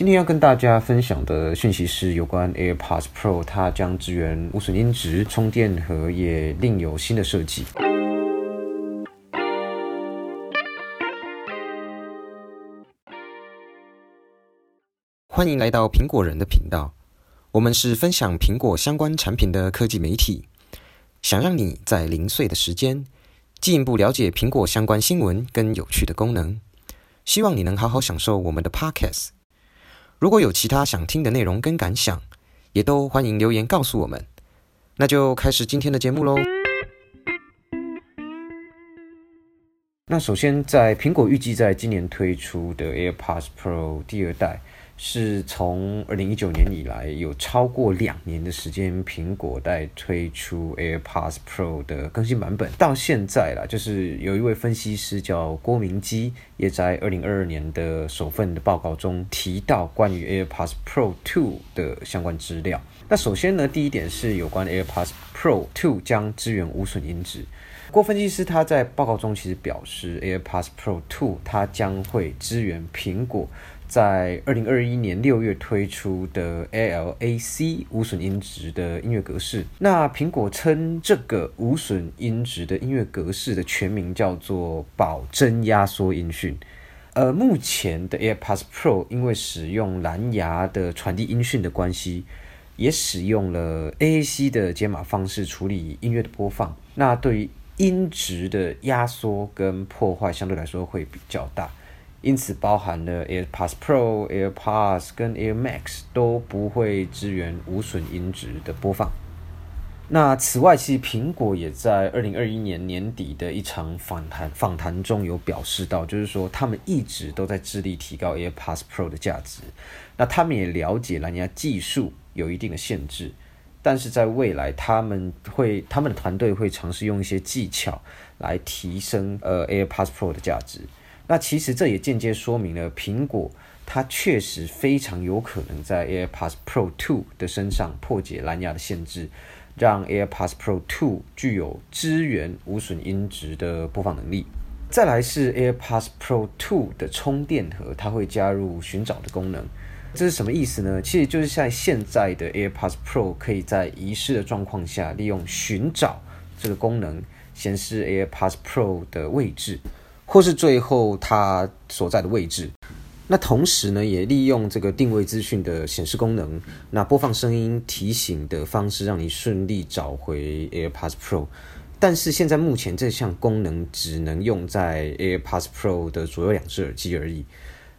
今天要跟大家分享的讯息是有关 AirPods Pro，它将支援无损音质，充电盒也另有新的设计。欢迎来到苹果人的频道，我们是分享苹果相关产品的科技媒体，想让你在零碎的时间进一步了解苹果相关新闻跟有趣的功能。希望你能好好享受我们的 Podcast。如果有其他想听的内容跟感想，也都欢迎留言告诉我们。那就开始今天的节目喽。那首先，在苹果预计在今年推出的 AirPods Pro 第二代。是从二零一九年以来，有超过两年的时间，苹果在推出 AirPods Pro 的更新版本，到现在啦，就是有一位分析师叫郭明基，也在二零二二年的首份的报告中提到关于 AirPods Pro Two 的相关资料。那首先呢，第一点是有关 AirPods Pro Two 将支援无损音质。郭分析师他在报告中其实表示，AirPods Pro Two 它将会支援苹果。在二零二一年六月推出的 ALAC 无损音质的音乐格式，那苹果称这个无损音质的音乐格式的全名叫做保真压缩音讯。呃，目前的 AirPods Pro 因为使用蓝牙的传递音讯的关系，也使用了 AAC 的解码方式处理音乐的播放，那对于音质的压缩跟破坏相对来说会比较大。因此，包含了 AirPods Pro、AirPods 跟 Air Max 都不会支援无损音质的播放。那此外，其实苹果也在二零二一年年底的一场访谈访谈中有表示到，就是说他们一直都在致力提高 AirPods Pro 的价值。那他们也了解蓝牙技术有一定的限制，但是在未来他们会他们的团队会尝试用一些技巧来提升呃 AirPods Pro 的价值。那其实这也间接说明了苹果它确实非常有可能在 AirPods Pro 2的身上破解蓝牙的限制，让 AirPods Pro 2具有支援无损音质的播放能力。再来是 AirPods Pro 2的充电盒，它会加入寻找的功能。这是什么意思呢？其实就是像现在的 AirPods Pro 可以在遗失的状况下，利用寻找这个功能显示 AirPods Pro 的位置。或是最后它所在的位置，那同时呢，也利用这个定位资讯的显示功能，那播放声音提醒的方式，让你顺利找回 AirPods Pro。但是现在目前这项功能只能用在 AirPods Pro 的左右两只耳机而已。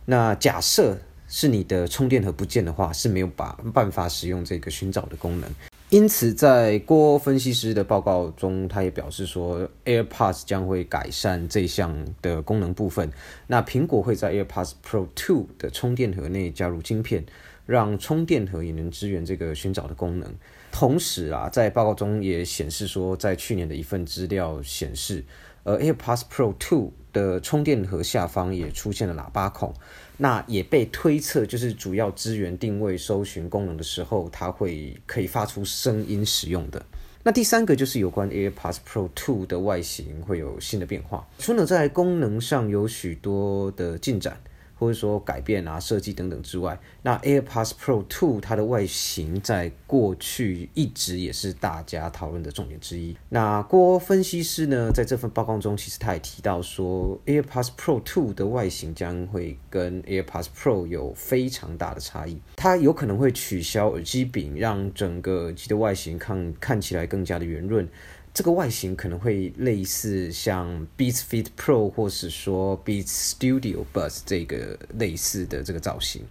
那假设是你的充电盒不见的话，是没有把办法使用这个寻找的功能。因此，在郭分析师的报告中，他也表示说，AirPods 将会改善这项的功能部分。那苹果会在 AirPods Pro 2的充电盒内加入晶片，让充电盒也能支援这个寻找的功能。同时啊，在报告中也显示说，在去年的一份资料显示，呃，AirPods Pro 2的充电盒下方也出现了喇叭孔。那也被推测，就是主要支援定位搜寻功能的时候，它会可以发出声音使用的。那第三个就是有关 AirPods Pro 2的外形会有新的变化，除了在功能上有许多的进展。或者说改变啊、设计等等之外，那 AirPods Pro 2它的外形在过去一直也是大家讨论的重点之一。那郭分析师呢，在这份报告中，其实他也提到说，AirPods Pro 2的外形将会跟 AirPods Pro 有非常大的差异。它有可能会取消耳机柄，让整个耳机的外形看看起来更加的圆润。这个外形可能会类似像 Beats Fit Pro 或是说 Beats Studio b u s 这个类似的这个造型。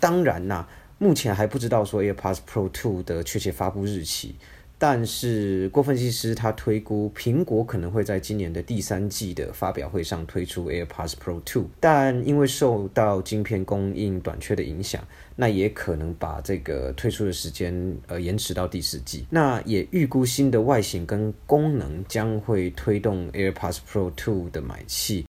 当然呐，目前还不知道说 AirPods Pro 2的确切发布日期。但是郭分析师他推估，苹果可能会在今年的第三季的发表会上推出 AirPods Pro 2，但因为受到晶片供应短缺的影响，那也可能把这个推出的时间呃延迟到第四季。那也预估新的外形跟功能将会推动 AirPods Pro 2的买气。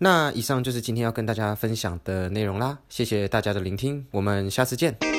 那以上就是今天要跟大家分享的内容啦，谢谢大家的聆听，我们下次见。